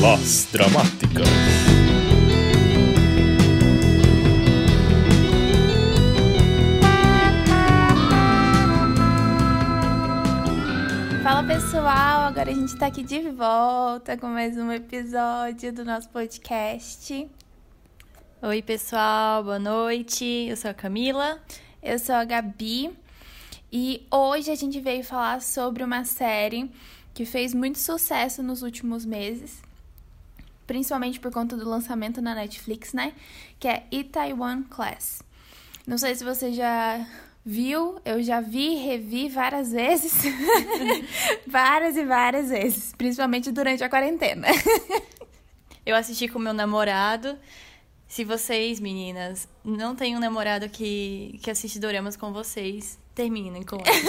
Las Dramáticas. Fala pessoal, agora a gente tá aqui de volta com mais um episódio do nosso podcast. Oi, pessoal, boa noite. Eu sou a Camila. Eu sou a Gabi e hoje a gente veio falar sobre uma série que fez muito sucesso nos últimos meses, principalmente por conta do lançamento na Netflix, né? Que é Itaewon Class. Não sei se você já viu, eu já vi, revi várias vezes. várias e várias vezes, principalmente durante a quarentena. eu assisti com meu namorado. Se vocês, meninas, não têm um namorado que, que assiste doramas com vocês, terminem com eles.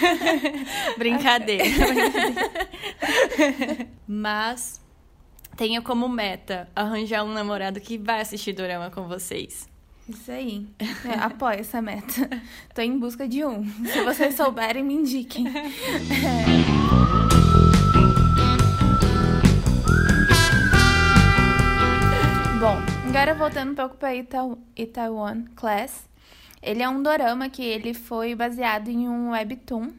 Brincadeira. Mas tenha como meta arranjar um namorado que vai assistir dorama com vocês. Isso aí. É, apoio essa meta. Tô em busca de um. Se vocês souberem, me indiquem. É. Bom, agora voltando um pouco para Itaewon Class. Ele é um dorama que ele foi baseado em um webtoon.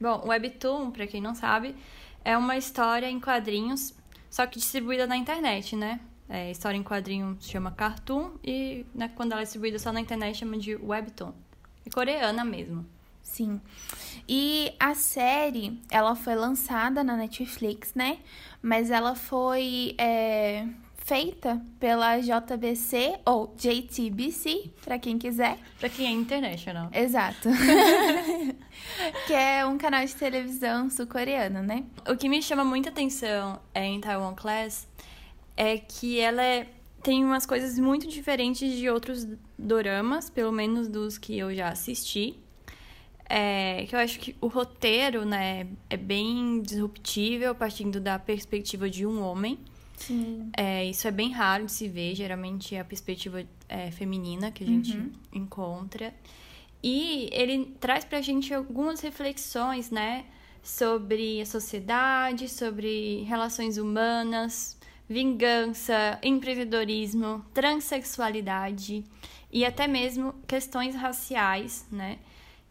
Bom, o webtoon, para quem não sabe, é uma história em quadrinhos, só que distribuída na internet, né? É, história em quadrinho se chama cartoon e né, quando ela é distribuída só na internet chama de webtoon. É coreana mesmo. Sim. E a série, ela foi lançada na Netflix, né? Mas ela foi é, feita pela JBC ou JTBC, para quem quiser. Para quem é international. Exato. que é um canal de televisão sul-coreano, né? O que me chama muita atenção é, em Taiwan Class é que ela é, tem umas coisas muito diferentes de outros doramas, pelo menos dos que eu já assisti. É, que eu acho que o roteiro, né, é bem disruptível, partindo da perspectiva de um homem. Sim. É, isso é bem raro de se ver, geralmente é a perspectiva é, feminina que a gente uhum. encontra. E ele traz pra gente algumas reflexões, né, sobre a sociedade, sobre relações humanas, vingança, empreendedorismo, transexualidade e até mesmo questões raciais, né,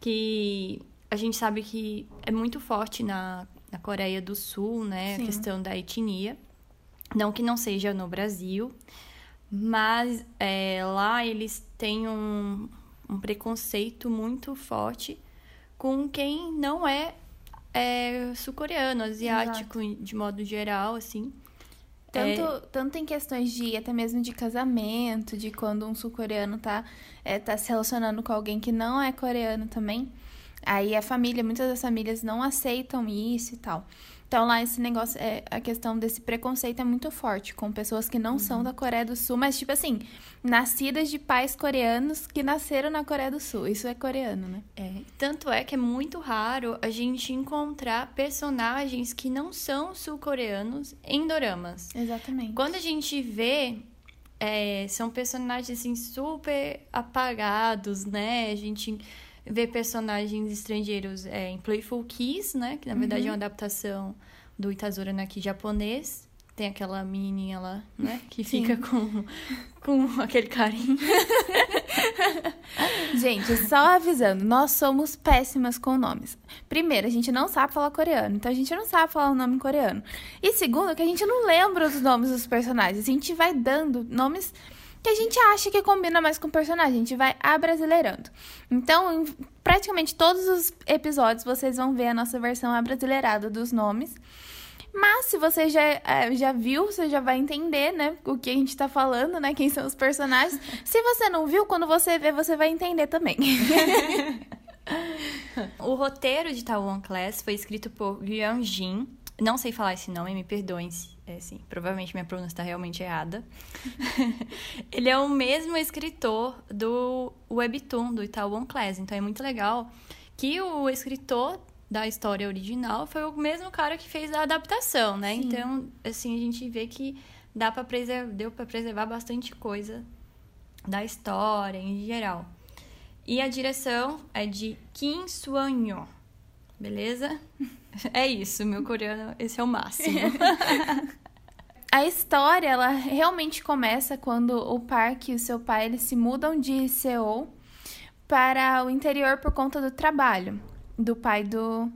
que a gente sabe que é muito forte na, na Coreia do Sul, né, Sim. a questão da etnia. Não que não seja no Brasil, mas é, lá eles têm um, um, preconceito muito forte com quem não é, é sul-coreano, asiático, Exato. de modo geral, assim. Tanto, é... tanto em questões de até mesmo de casamento, de quando um sul-coreano tá, é, tá se relacionando com alguém que não é coreano também. Aí a família, muitas das famílias não aceitam isso e tal. Então lá esse negócio, é, a questão desse preconceito é muito forte com pessoas que não uhum. são da Coreia do Sul, mas tipo assim, nascidas de pais coreanos que nasceram na Coreia do Sul. Isso é coreano, né? É, tanto é que é muito raro a gente encontrar personagens que não são sul-coreanos em doramas. Exatamente. Quando a gente vê é, são personagens assim super apagados, né? A gente ver personagens estrangeiros é, em Playful Kiss, né? Que na verdade uhum. é uma adaptação do Itazura Naki japonês. Tem aquela menininha lá, né? Que Sim. fica com, com aquele carinho. gente, só avisando, nós somos péssimas com nomes. Primeiro, a gente não sabe falar coreano, então a gente não sabe falar o nome coreano. E segundo, que a gente não lembra os nomes dos personagens. A gente vai dando nomes que a gente acha que combina mais com o personagem. A gente vai abrasileirando. Então, em praticamente todos os episódios, vocês vão ver a nossa versão abrasileirada dos nomes. Mas se você já, é, já viu, você já vai entender, né? O que a gente tá falando, né? Quem são os personagens. se você não viu, quando você ver, você vai entender também. o roteiro de Taiwan Class foi escrito por Yuan Jin. Não sei falar esse nome, me perdoem é, sim, provavelmente minha pronúncia está realmente errada. ele é o mesmo escritor do Webtoon, do Itaewon Class. Então é muito legal que o escritor da história original foi o mesmo cara que fez a adaptação, né? Sim. Então, assim, a gente vê que dá para preservar, deu para preservar bastante coisa da história em geral. E a direção é de Kim Swan-yeon. Beleza? É isso, meu coreano, esse é o máximo. a história, ela realmente começa quando o Park e o seu pai, eles se mudam de Seul para o interior por conta do trabalho do pai do,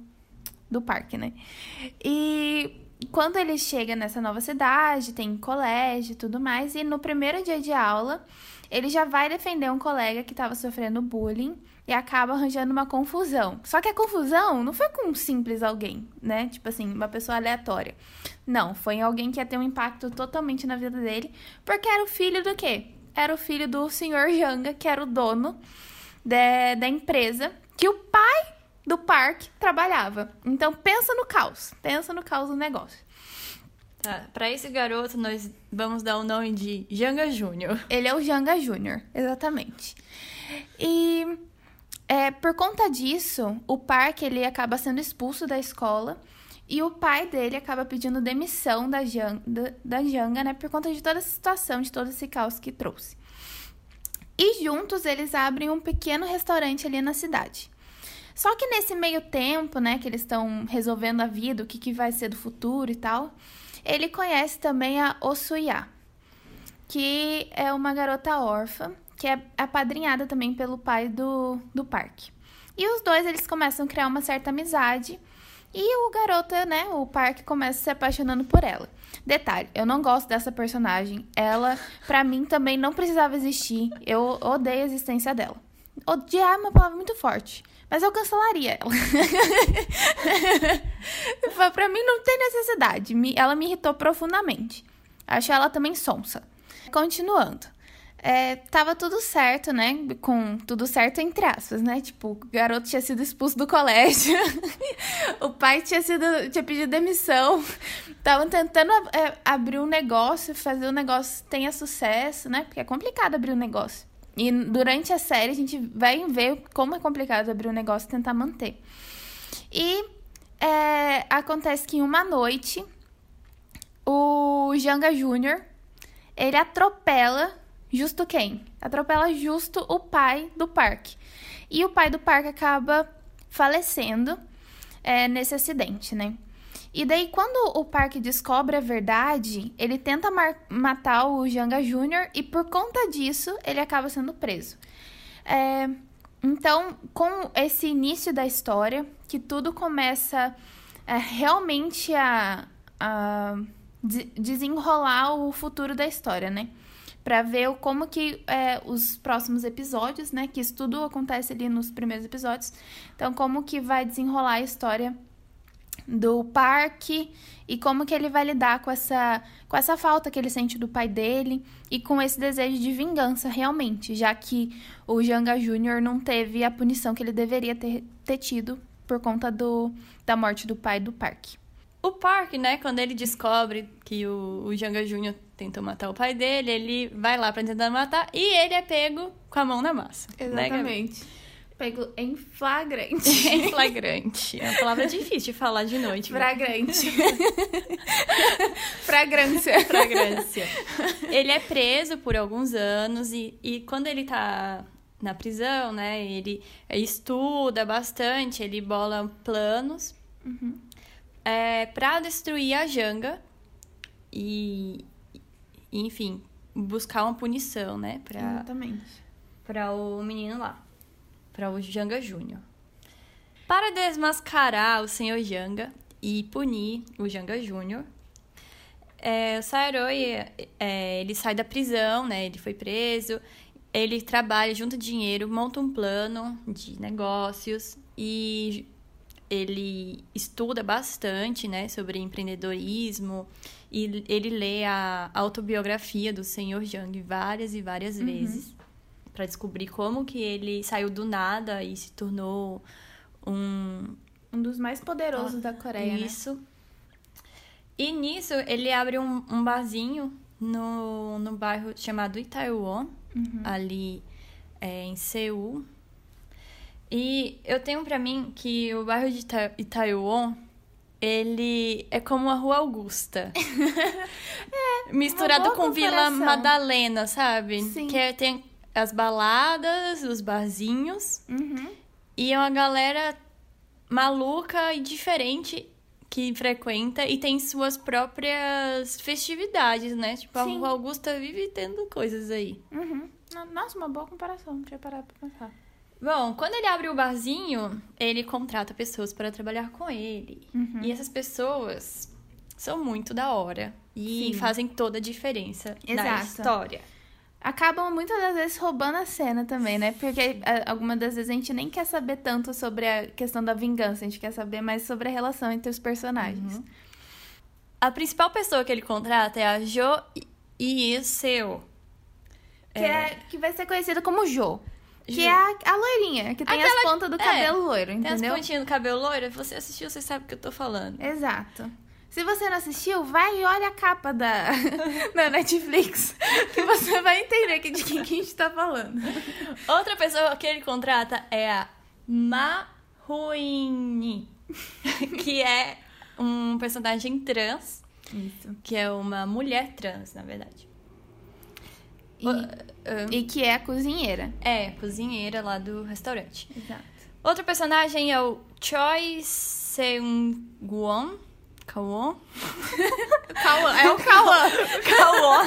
do Park, né? E quando ele chega nessa nova cidade, tem colégio e tudo mais, e no primeiro dia de aula, ele já vai defender um colega que estava sofrendo bullying e acaba arranjando uma confusão. Só que a confusão não foi com um simples alguém, né? Tipo assim, uma pessoa aleatória. Não, foi alguém que ia ter um impacto totalmente na vida dele, porque era o filho do quê? Era o filho do senhor Janga, que era o dono de, da empresa, que o pai do parque trabalhava. Então pensa no caos, pensa no caos do negócio. Tá, pra esse garoto, nós vamos dar o nome de Janga Júnior. Ele é o Janga Júnior, exatamente. E é, por conta disso, o Park ele acaba sendo expulso da escola e o pai dele acaba pedindo demissão da Janga, da Janga, né, por conta de toda essa situação, de todo esse caos que trouxe. E juntos eles abrem um pequeno restaurante ali na cidade. Só que nesse meio tempo, né, que eles estão resolvendo a vida, o que, que vai ser do futuro e tal, ele conhece também a Osuya, que é uma garota órfã que é apadrinhada também pelo pai do, do parque. E os dois, eles começam a criar uma certa amizade. E o garoto, né, o parque começa se apaixonando por ela. Detalhe, eu não gosto dessa personagem. Ela, para mim, também não precisava existir. Eu odeio a existência dela. Odiar é uma palavra muito forte. Mas eu cancelaria ela. pra mim não tem necessidade. Ela me irritou profundamente. Acho ela também sonsa. Continuando é, tava tudo certo, né? Com tudo certo entre aspas, né? Tipo, o garoto tinha sido expulso do colégio, o pai tinha sido tinha pedido demissão, estavam tentando é, abrir um negócio, fazer o um negócio tenha sucesso, né? Porque é complicado abrir um negócio. E durante a série a gente vai ver como é complicado abrir um negócio e tentar manter. E é, acontece que em uma noite o Janga Júnior ele atropela Justo quem? Atropela justo o pai do parque. E o pai do parque acaba falecendo é, nesse acidente, né? E daí, quando o parque descobre a verdade, ele tenta matar o Janga Jr. e por conta disso ele acaba sendo preso. É, então, com esse início da história, que tudo começa é, realmente a, a desenrolar o futuro da história, né? Para ver como que é, os próximos episódios, né? Que isso tudo acontece ali nos primeiros episódios. Então, como que vai desenrolar a história do parque e como que ele vai lidar com essa, com essa falta que ele sente do pai dele e com esse desejo de vingança realmente, já que o Janga Júnior não teve a punição que ele deveria ter, ter tido por conta do, da morte do pai do parque. O Park, né, quando ele descobre que o, o Janga Júnior tentou matar o pai dele, ele vai lá pra tentar matar e ele é pego com a mão na massa. Né, Exatamente. Né, pego em flagrante. em flagrante. É uma palavra difícil de falar de noite. Flagrante. Fragrância. Fragrância. Ele é preso por alguns anos e, e quando ele tá na prisão, né, ele estuda bastante, ele bola planos. Uhum é, para destruir a Janga e, enfim, buscar uma punição, né? Pra, Exatamente. Para o menino lá, para o Janga Júnior. Para desmascarar o senhor Janga e punir o Janga Júnior, é, o Sairoi, é, ele sai da prisão, né? Ele foi preso, ele trabalha, junta dinheiro, monta um plano de negócios e ele estuda bastante, né, sobre empreendedorismo e ele lê a autobiografia do Senhor Jang várias e várias uhum. vezes para descobrir como que ele saiu do nada e se tornou um um dos mais poderosos ah, da Coreia, né? Isso. Né? E nisso ele abre um, um barzinho no, no bairro chamado Itaewon, uhum. ali é, em Seul, e eu tenho para mim que o bairro de Ita ele é como a Rua Augusta. é, misturado com Vila Madalena, sabe? Sim. Que é, tem as baladas, os barzinhos. Uhum. E é uma galera maluca e diferente que frequenta e tem suas próprias festividades, né? Tipo, a Sim. Rua Augusta vive tendo coisas aí. Uhum. Nossa, uma boa comparação. Não tinha parado pra pensar. Bom, quando ele abre o barzinho, ele contrata pessoas para trabalhar com ele. Uhum. E essas pessoas são muito da hora. E Sim. fazem toda a diferença na Exato. história. Acabam muitas das vezes roubando a cena também, né? Porque a- algumas das vezes a gente nem quer saber tanto sobre a questão da vingança, a gente quer saber mais sobre a relação entre os personagens. A principal pessoa que ele contrata é a Jo Ieseo. Que, é, que vai ser conhecida como Jo. Que é a, a loirinha, que tem as Aquela- pontas do é, cabelo loiro, Tem as entendeu? pontinhas do cabelo loiro. Você assistiu, você sabe o que eu tô falando. Exato. Se você não assistiu, vai e olha a capa da, da Netflix, que você vai entender que- de quem que a gente tá falando. Outra pessoa que ele contrata é a Mahuini, que é um personagem trans, Isso. que é uma mulher trans, na verdade. E, Ah, e que é a cozinheira. É, cozinheira lá do restaurante. Exato. Outro personagem é o Choi Seung-won. Kawon? Cauã, é o Cauã. Kawon.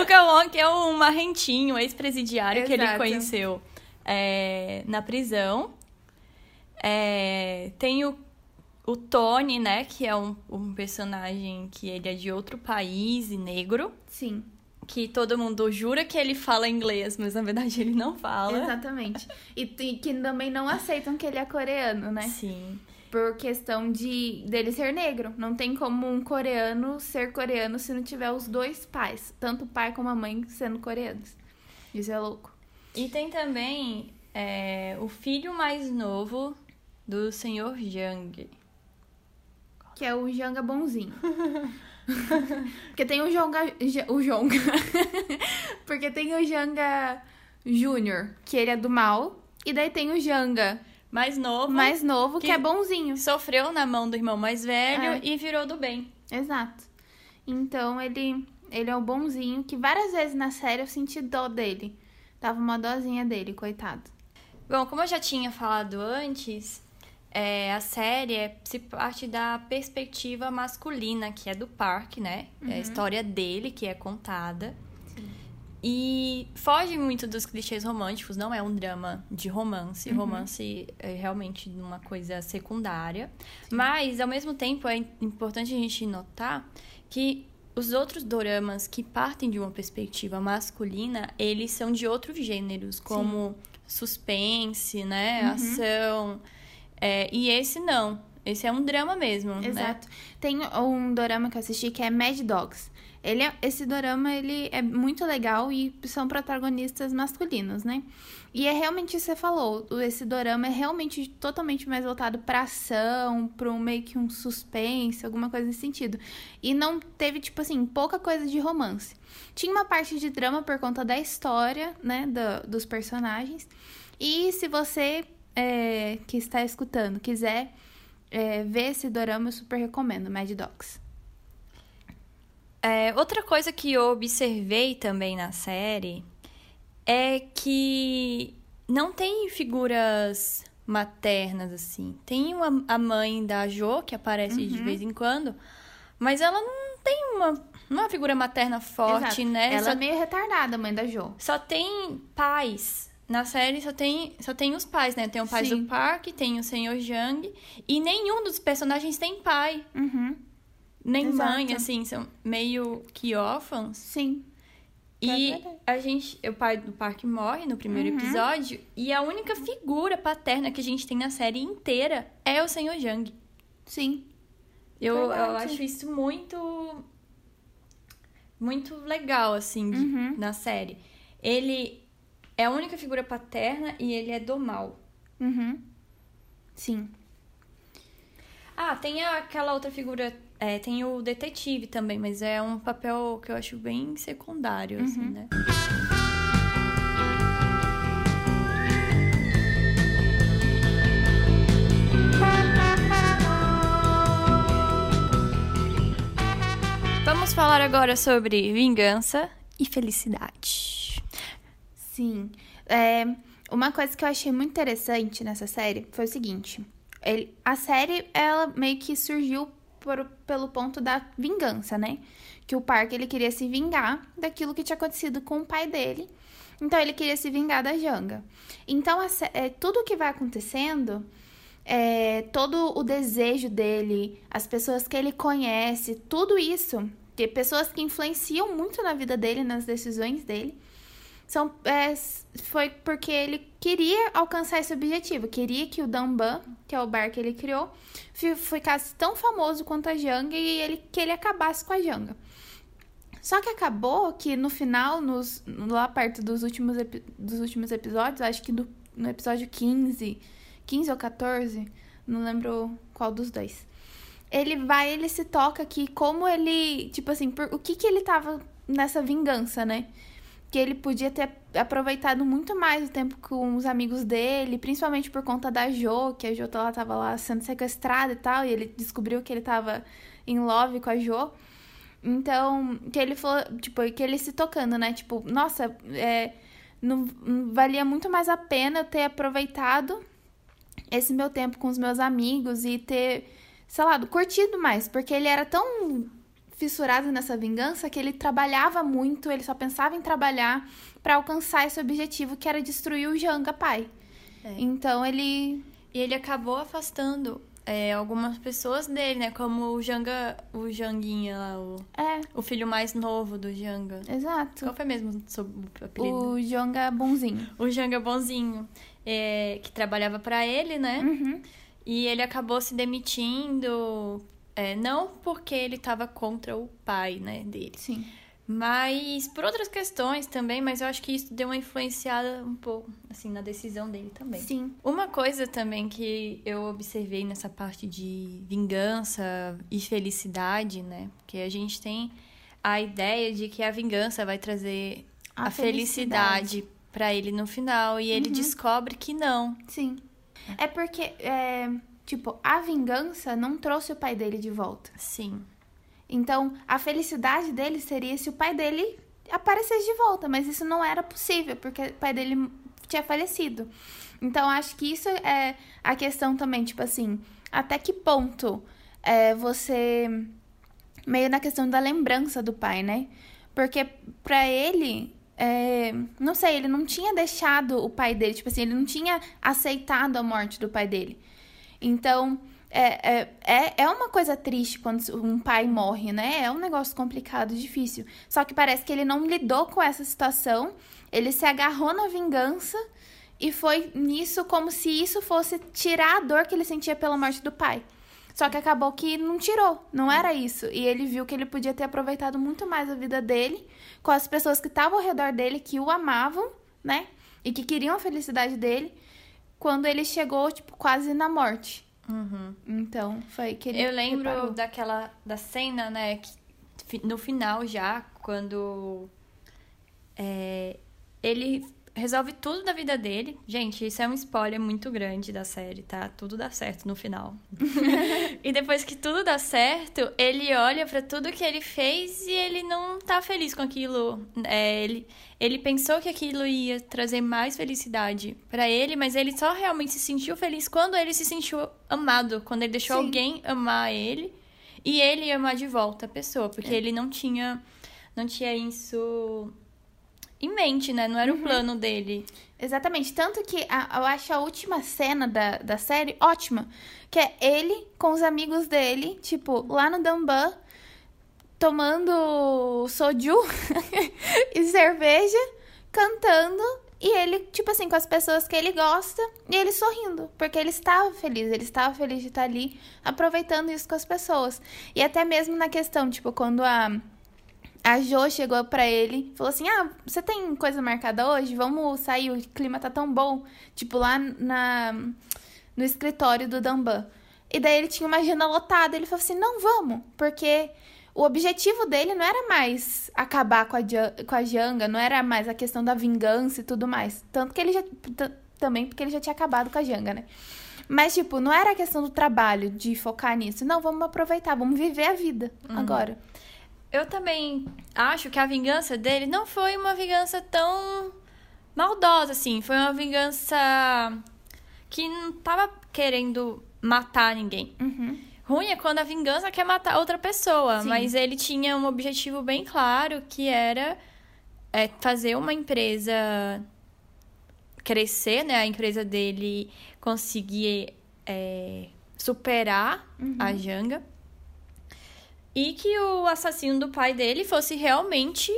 o Kawon, que é um marrentinho, ex-presidiário que ele conheceu é, na prisão. É, tem o, o Tony, né? Que é um, um personagem que ele é de outro país e negro. Sim, Que todo mundo jura que ele fala inglês, mas na verdade ele não fala. exatamente. E, e que também não aceitam que ele é coreano, né? Sim. Por questão de dele ser negro. Não tem como um coreano ser coreano se não tiver os dois pais. Tanto o pai como a mãe sendo coreanos. Isso é louco. E tem também é, o filho mais novo do senhor Jang. Que é o Janga bonzinho. Porque tem o Jonga. O Jonga. Porque tem o Janga Júnior, que ele é do mal. E daí tem o Janga Mais novo. mais novo, que, que- é bonzinho. Sofreu na mão do irmão mais velho É. e virou do bem. Exato. Então ele, ele é o bonzinho, que várias vezes na série eu senti dó dele. Tava uma dozinha dele, coitado. Bom, como eu já tinha falado antes, é, a série é- se parte da perspectiva masculina, que é do Park, né? É a história dele que é contada. E foge muito dos clichês românticos, não é um drama de romance. Romance é realmente uma coisa secundária. Mas, ao mesmo tempo, é importante a gente notar que os outros doramas que partem de uma perspectiva masculina, eles são de outros gêneros, como suspense, né? Ação. É, e esse não. Esse é um drama mesmo, né? Exato. Tem um dorama que eu assisti que é Mad Dogs. Ele é- esse dorama ele é muito legal e são protagonistas masculinos, né? E é realmente isso que você falou. Esse dorama é realmente totalmente mais voltado pra ação, pra um meio que um suspense, alguma coisa nesse sentido. E não teve, tipo assim, pouca coisa de romance. Tinha uma parte de drama por conta da história, né? do- dos personagens. E se você é, que está escutando quiser é, ver esse dorama, eu super recomendo, Mad Dogs. É, outra coisa que eu observei também na série é que não tem figuras maternas, assim. Tem uma, a mãe da Jo, que aparece de vez em quando, mas ela não tem uma, é uma figura materna forte, Exato. né? Ela Só, é meio retardada, a mãe da Jo. só tem pais. Na série só tem, só tem os pais, né? Tem o pai Sim. do Park, tem o Senhor Jang, e nenhum dos personagens tem pai, Uhum. nem Exato. mãe, assim, são meio que órfãos. Sim. E a gente, o pai do Park morre no primeiro Uhum. episódio, e a única figura paterna que a gente tem na série inteira é o Senhor Jang. Sim. Eu, eu acho isso muito muito legal assim de- Uhum. na série. Ele é a única figura paterna e ele é do mal. Uhum. Sim. Ah, tem aquela outra figura, é, tem o detetive também, mas é um papel que eu acho bem secundário, assim, Uhum. né? Vamos falar agora sobre vingança e felicidade. Sim. É, uma coisa que eu achei muito interessante nessa série foi o seguinte: ele, a série, ela meio que surgiu por, pelo ponto da vingança, né? Que o Park, ele queria se vingar daquilo que tinha acontecido com o pai dele. Então, ele queria se vingar da Janga. Então, a, é, tudo que vai acontecendo, é, todo o desejo dele, as pessoas que ele conhece, tudo isso, que pessoas que influenciam muito na vida dele, nas decisões dele, são, é, foi porque ele queria alcançar esse objetivo. Queria que o Damban, que é o bar que ele criou, ficasse tão famoso quanto a Janga e ele, que ele acabasse com a Janga. Só que acabou que no final, nos, lá perto dos últimos, dos últimos episódios, acho que do, no episódio 15, 15 ou 14, não lembro qual dos dois. Ele vai, ele se toca que como ele, tipo assim, por, o que que ele tava nessa vingança, né? Que ele podia ter aproveitado muito mais o tempo com os amigos dele, principalmente por conta da Jo, que a Jo ela tava lá sendo sequestrada e tal, e ele descobriu que ele tava em love com a Jo. Então, que ele falou, tipo, que ele se tocando, né? Tipo, nossa, é, não, valia muito mais a pena ter aproveitado esse meu tempo com os meus amigos e ter, sei lá, curtido mais, porque ele era tão fissurado nessa vingança que ele trabalhava muito, ele só pensava em trabalhar para alcançar esse objetivo que era destruir o Janga pai. É. Então ele. E ele acabou afastando é, algumas pessoas dele, né? Como o Janga, o Janguinha lá, o, é. o filho mais novo do Janga. Exato. Qual foi mesmo o apelido? O Janga Bonzinho. O Janga Bonzinho, é, que trabalhava para ele, né? Uhum. E ele acabou se demitindo é, não porque ele estava contra o pai, né, dele. Sim. Mas por outras questões também, mas eu acho que isso deu uma influenciada um pouco, assim, na decisão dele também. Sim. Uma coisa também que eu observei nessa parte de vingança e felicidade, né? Porque a gente tem a ideia de que a vingança vai trazer a, a felicidade, felicidade para ele no final e ele uhum. descobre que não. Sim. É porque é Tipo, a vingança não trouxe o pai dele de volta. Sim. Então, a felicidade dele seria se o pai dele aparecesse de volta, mas isso não era possível, porque o pai dele tinha falecido. Então, acho que isso é a questão também, tipo assim, até que ponto é, você. Meio na questão da lembrança do pai, né? Porque para ele, é, não sei, ele não tinha deixado o pai dele, tipo assim, ele não tinha aceitado a morte do pai dele. Então, é, é, é, é uma coisa triste quando um pai morre, né? É um negócio complicado, difícil. Só que parece que ele não lidou com essa situação, ele se agarrou na vingança e foi nisso como se isso fosse tirar a dor que ele sentia pela morte do pai. Só que acabou que não tirou, não era isso. E ele viu que ele podia ter aproveitado muito mais a vida dele com as pessoas que estavam ao redor dele, que o amavam, né? E que queriam a felicidade dele quando ele chegou, tipo, quase na morte. Uhum. Então, foi que ele Eu lembro reparou. daquela, da cena, né, que, no final já, quando é, ele resolve tudo da vida dele. Gente, isso é um spoiler muito grande da série, tá? Tudo dá certo no final. e depois que tudo dá certo, ele olha para tudo que ele fez e ele não tá feliz com aquilo. É, ele, ele pensou que aquilo ia trazer mais felicidade para ele, mas ele só realmente se sentiu feliz quando ele se sentiu amado, quando ele deixou Sim. alguém amar ele e ele amar de volta a pessoa, porque é. ele não tinha não tinha isso em mente, né? Não era uhum. o plano dele. Exatamente. Tanto que a, eu acho a última cena da, da série ótima. Que é ele com os amigos dele, tipo, lá no Damban, tomando soju e cerveja, cantando. E ele, tipo assim, com as pessoas que ele gosta, e ele sorrindo, porque ele estava feliz, ele estava feliz de estar ali, aproveitando isso com as pessoas. E até mesmo na questão, tipo, quando a a Jo chegou para ele, falou assim: "Ah, você tem coisa marcada hoje? Vamos sair, o clima tá tão bom". Tipo lá na no escritório do Damban. E daí ele tinha uma agenda lotada, ele falou assim: "Não, vamos", porque o objetivo dele não era mais acabar com a, com a Janga, não era mais a questão da vingança e tudo mais. Tanto que ele já. Também porque ele já tinha acabado com a Janga, né? Mas, tipo, não era a questão do trabalho, de focar nisso. Não, vamos aproveitar, vamos viver a vida uhum. agora. Eu também acho que a vingança dele não foi uma vingança tão maldosa, assim. Foi uma vingança que não tava querendo matar ninguém. Uhum. Ruim é quando a vingança quer matar outra pessoa, Sim. mas ele tinha um objetivo bem claro que era é, fazer uma empresa crescer, né? A empresa dele conseguir é, superar a Janga. E que o assassino do pai dele fosse realmente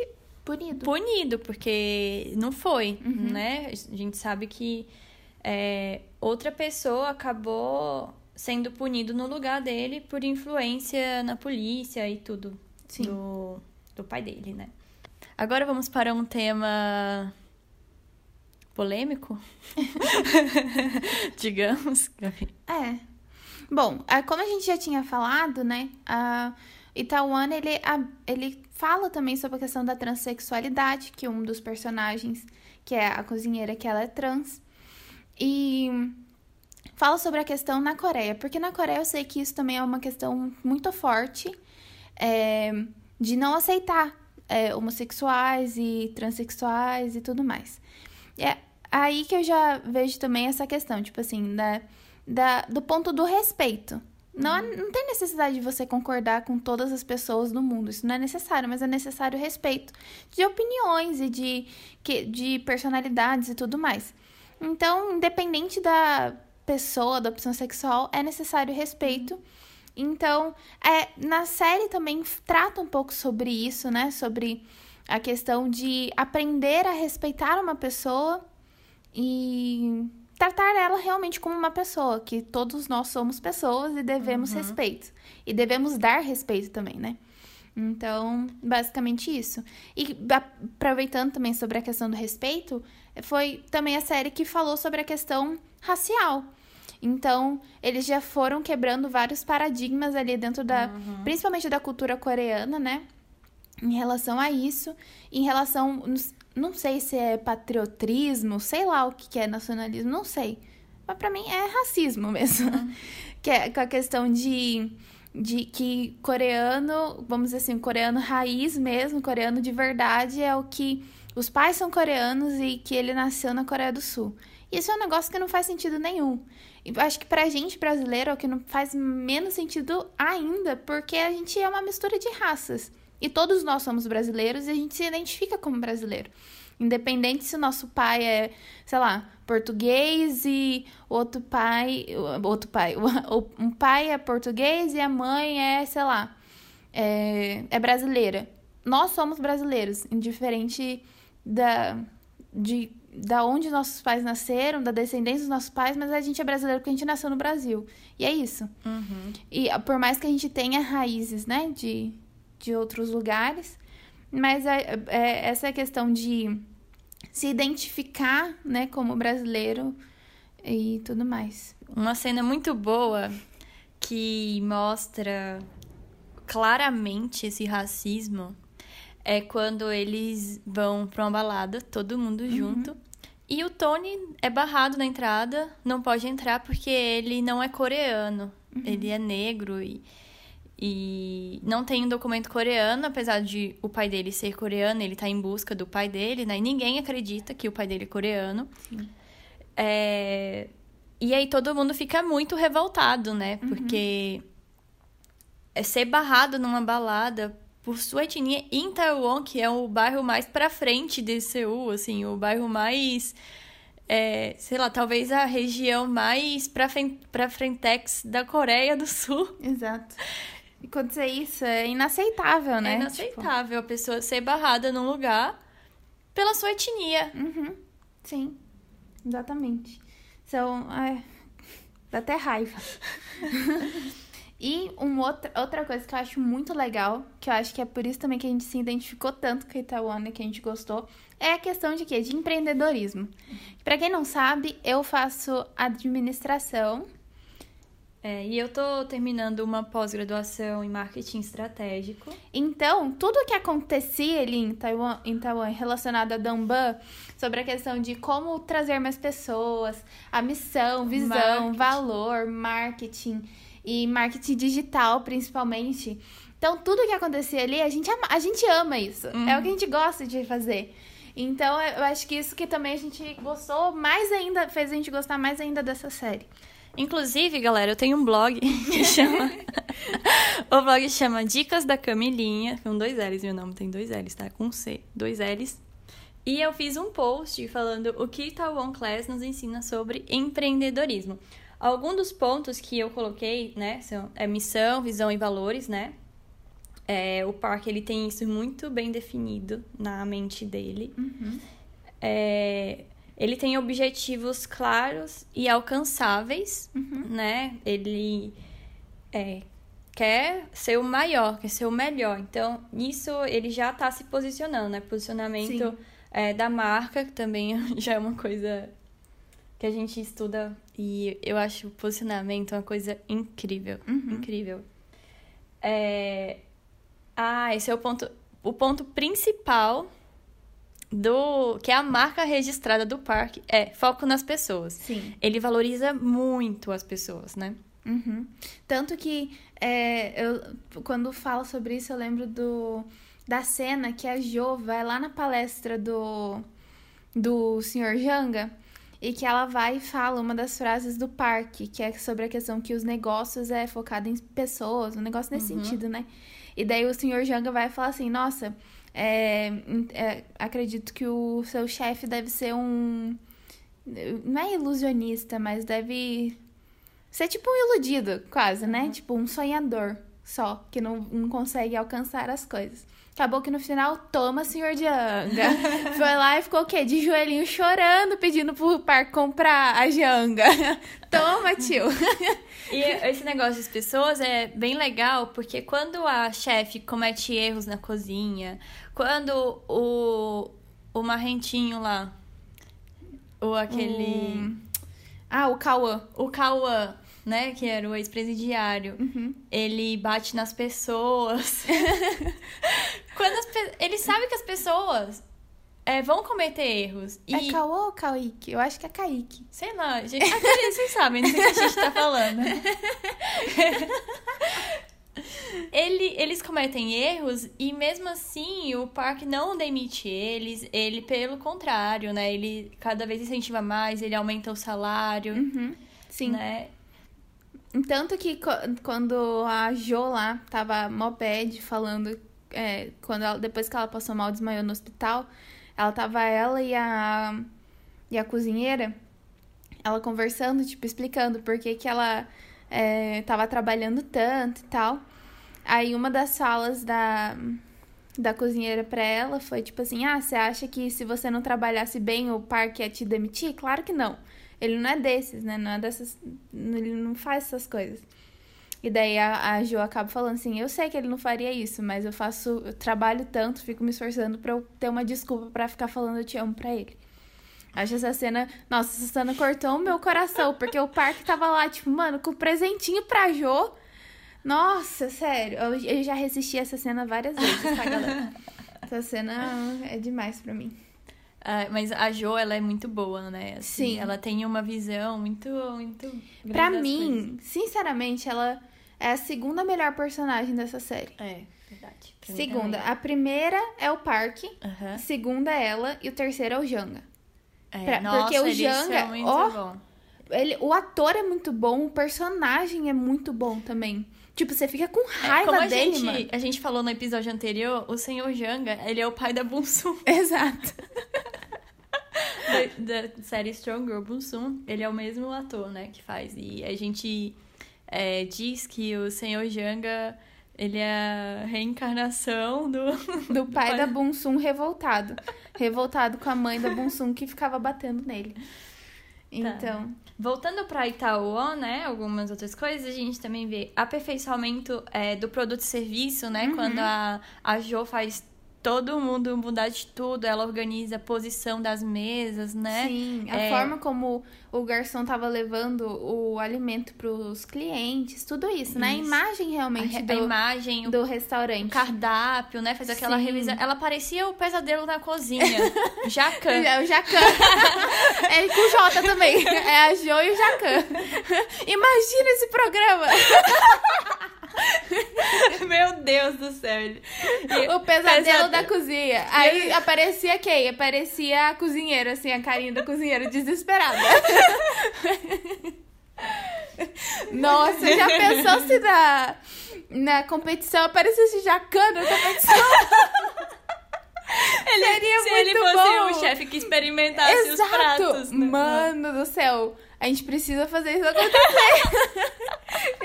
Punido. punido, porque não foi, né? A gente sabe que é, outra pessoa acabou sendo punido no lugar dele por influência na polícia e tudo Sim. do, do pai dele, né? Agora vamos para um tema polêmico, digamos. É. Bom, ah, como a gente já tinha falado, né? A Itaúana, ele, ele fala também sobre a questão da transexualidade, que um dos personagens, que é a cozinheira, que ela é trans. E fala sobre a questão na Coreia, porque na Coreia eu sei que isso também é uma questão muito forte é, de não aceitar é, homossexuais e transexuais e tudo mais. É aí que eu já vejo também essa questão, tipo assim, da, da, do ponto do respeito. Não, é- não tem necessidade de você concordar com todas as pessoas do mundo. Isso não é necessário, mas é necessário respeito de opiniões e de, de personalidades e tudo mais. Então, independente da pessoa, da opção sexual, é necessário respeito. Então, é, na série também trata um pouco sobre isso, né? Sobre a questão de aprender a respeitar uma pessoa e tratar ela realmente como uma pessoa, que todos nós somos pessoas e devemos respeito. E devemos dar respeito também, né? Então, basicamente isso. E aproveitando também sobre a questão do respeito, foi também a série que falou sobre a questão racial. Então, eles já foram quebrando vários paradigmas ali dentro da, principalmente da cultura coreana, né? Em relação a isso, em relação, não sei se é patriotismo, sei lá o que é nacionalismo, não sei. Mas pra mim é racismo mesmo. que é com a questão de, de que coreano, vamos dizer assim, coreano raiz mesmo, coreano de verdade é o que os pais são coreanos e que ele nasceu na Coreia do Sul. Isso é um negócio que não faz sentido nenhum. E eu acho que pra gente brasileiro é o que não faz menos sentido ainda, porque a gente é uma mistura de raças. E todos nós somos brasileiros e a gente se identifica como brasileiro. Independente se o nosso pai é, sei lá, português e outro pai. Outro pai. Um pai é português e a mãe é, sei lá, é, é brasileira. Nós somos brasileiros, indiferente da, de, da onde nossos pais nasceram, da descendência dos nossos pais, mas a gente é brasileiro porque a gente nasceu no Brasil. E é isso. E ah, por mais que a gente tenha raízes, né, de, de outros lugares, mas é, é- essa questão de se identificar, né, como brasileiro e tudo mais. Uma cena muito boa que mostra claramente esse racismo é quando eles vão pra uma balada, todo mundo junto. E o Tony é barrado na entrada, não pode entrar porque ele não é coreano. Ele é negro e, e não tem um documento coreano, apesar de o pai dele ser coreano, ele tá em busca do pai dele, né? E ninguém acredita que o pai dele é coreano. É, E aí todo mundo fica muito revoltado, né? Porque é ser barrado numa balada por sua etnia em Taiwan, que é o bairro mais pra frente de Seul, assim, o bairro mais. é, sei lá, talvez a região mais pra, fen- pra frentex da Coreia do Sul. Exato. E acontecer isso é inaceitável, né? É inaceitável a pessoa ser barrada num lugar pela sua etnia. Tipo, uhum. Sim, exatamente. São. ai, dá até raiva. e um outra, outra coisa que eu acho muito legal, que eu acho que é por isso também que a gente se identificou tanto com a Itaúana, que a gente gostou, é a questão de quê? De empreendedorismo. Pra quem não sabe, eu faço administração. É, e eu tô terminando uma pós-graduação em marketing estratégico. Então, tudo que acontecia ali em Taiwan, em Taiwan relacionado a Danban, sobre a questão de como trazer mais pessoas, a missão, visão, Marketing. valor, marketing e marketing digital, principalmente. Então, tudo que acontecia ali, a gente ama, a gente ama isso. É o que a gente gosta de fazer. Então, eu acho que isso que também a gente gostou mais ainda, fez a gente gostar mais ainda dessa série. Inclusive, galera, eu tenho um blog que chama. o blog chama Dicas da Camilinha, com dois L's, meu nome tem dois L's, tá? Com C, dois L's. E eu fiz um post falando o que Taiwan Class nos ensina sobre empreendedorismo. Alguns dos pontos que eu coloquei, né, são é missão, visão e valores, né? É, o parque ele tem isso muito bem definido na mente dele. Uhum. É, ele tem objetivos claros e alcançáveis, Uhum. né? Ele é, quer ser o maior, quer ser o melhor. Então, nisso ele já está se posicionando, né? Posicionamento é, da marca, que também já é uma coisa que a gente estuda e eu acho o posicionamento uma coisa incrível. Uhum. Incrível. É... Ah, esse é o ponto, o ponto principal do que é a marca registrada do parque é foco nas pessoas. Sim. Ele valoriza muito as pessoas, né? Uhum. Tanto que é, eu, quando falo sobre isso, eu lembro do, da cena que a Jo vai lá na palestra do, do Sr. Janga e que ela vai e fala uma das frases do parque, que é sobre a questão que os negócios é focado em pessoas, um negócio nesse sentido, né? E daí o Sr. Janga vai falar assim, nossa, é, é, acredito que o seu chefe deve ser um. Não é ilusionista, mas deve ser tipo um iludido, quase, né? Tipo um sonhador só, que não, não consegue alcançar as coisas. Acabou que no final, toma, senhor de Anga. Foi lá e ficou o quê? De joelhinho chorando, pedindo pro parque comprar a Janga. toma, tio. E esse negócio das pessoas é bem legal, porque quando a chefe comete erros na cozinha, quando o, o marrentinho lá, ou aquele. Ah, o Cauã. O Cauã, né, que era o ex-presidiário, Uhum. ele bate nas pessoas. quando as pe- ele sabe que as pessoas é, vão cometer erros. E, É Cauã ou Kaique? Eu acho que é Kaique. sei lá, gente, até vocês sabem do que a gente tá falando. Ele, eles cometem erros e mesmo assim o parque não demite eles, ele pelo contrário, né? Ele cada vez incentiva mais, ele aumenta o salário, Uhum. Sim. né? Tanto que quando a Jo lá tava mó bad falando, é, quando ela- depois que ela passou mal, desmaiou no hospital, ela tava ela e a, e a cozinheira, ela conversando, tipo, explicando por que que ela é, tava trabalhando tanto e tal. Aí uma das falas da, da cozinheira pra ela foi tipo assim: Ah, você acha que se você não trabalhasse bem o parque ia te demitir? Claro que não. Ele não é desses, né? Não é dessas. Ele não faz essas coisas. E daí a, a Jo acaba falando assim: Eu sei que ele não faria isso, mas eu faço. Eu trabalho tanto, fico me esforçando pra eu ter uma desculpa pra ficar falando eu te amo pra ele. Acho essa cena. Nossa, essa cena cortou o meu coração, porque o parque tava lá, tipo, mano, com presentinho pra Jo. Nossa, sério. Eu, eu já resisti a essa cena várias vezes, tá, galera? Essa cena é demais pra mim. Ah, mas a Jo, ela é muito boa, né? Assim, Sim. Ela tem uma visão muito, muito... Pra mim, sinceramente, ela é a segunda melhor personagem dessa série. coisas. É, verdade. Segunda. também. A primeira é o Parque, Aham. a segunda é ela e o terceiro é o Janga. É, Pra- nossa, porque o Janga, são muito ó, bom. Ele, o ator é muito bom, o personagem é muito bom também. Tipo, você fica com É, raiva Como a dele, gente, mano. a gente falou no episódio anterior, o senhor Janga, ele é o pai da Bunsum. Exato. da, da série Strong Girl Bunsum. Ele é o mesmo ator, né, que faz. E a gente é, diz que o senhor Janga, ele é a reencarnação do... Do pai da Bunsum revoltado. Revoltado com a mãe da Bunsum que ficava batendo nele. Então, Voltando para Itaúã, né, algumas outras coisas, a gente também vê aperfeiçoamento é, do produto e serviço, né, Uhum. quando a, a Jo faz todo mundo mudar de tudo, ela organiza a posição das mesas, né? sim, a É. forma como o garçom tava levando o alimento pros clientes, tudo isso, né? A Isso. imagem A, realmente re- a do, imagem, o do restaurante. cardápio, né, faz aquela revisão. Ela parecia o pesadelo na cozinha. Jacan. É o Jacan. é com J também. É a Jo e o Jacan. Imagina esse programa. Meu Deus do céu. E- O pesadelo Pesade- da cozinha. Aí aparecia quem? Aparecia a cozinheira, assim, a carinha da cozinheira desesperada. Nossa, já pensou se na, na competição aparecesse Jacan na competição? Ele, Seria se muito ele fosse bom. um chefe que experimentasse Exato. os pratos. Né? Mano do céu, a gente precisa fazer isso acontecer.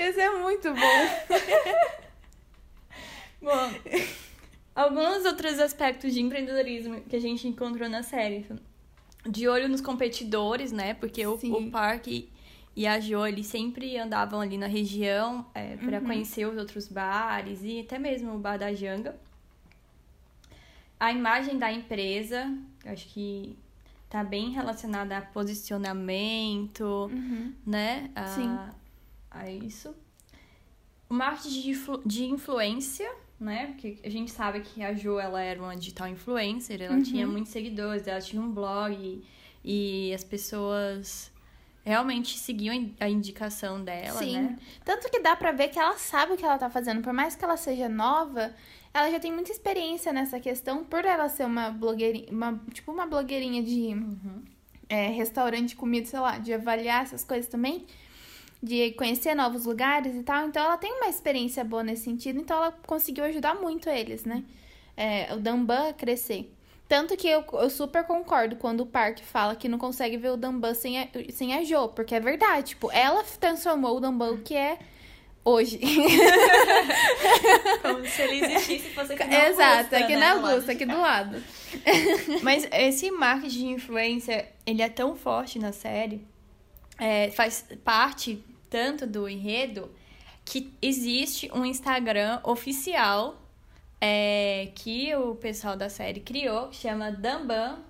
isso é muito bom. bom, alguns outros aspectos de empreendedorismo que a gente encontrou na série. De olho nos competidores, né? Porque o, o parque e a Jo, eles sempre andavam ali na região é, para uhum. conhecer os outros bares e até mesmo o bar da Janga. A imagem da empresa, acho que tá bem relacionada a posicionamento, uhum. né? A, Sim. A isso. O marketing de, influ de influência, né? Porque a gente sabe que a Jo, ela era uma digital influencer, ela uhum. tinha muitos seguidores, ela tinha um blog e, as pessoas realmente seguiam a indicação dela, Sim. né? Tanto que dá pra ver que ela sabe o que ela tá fazendo. Por mais que ela seja nova, ela já tem muita experiência nessa questão, por ela ser uma blogueirinha, uma, tipo uma blogueirinha de uhum. é, restaurante, comida, sei lá, de avaliar essas coisas também, de conhecer novos lugares e tal. Então ela tem uma experiência boa nesse sentido, então ela conseguiu ajudar muito eles, né? É, o Damban a crescer. Tanto que eu, eu super concordo quando o Park fala que não consegue ver o Damban sem a, sem a Jo, porque é verdade. Tipo, ela transformou o Damban, o que é hoje. Como se ele existisse e fosse aqui na Augusta, Exato, aqui né? na Augusta, aqui do lado. Mas esse marketing de influência, ele é tão forte na série, é, faz parte tanto do enredo, que existe um Instagram oficial é, que o pessoal da série criou, que chama Damban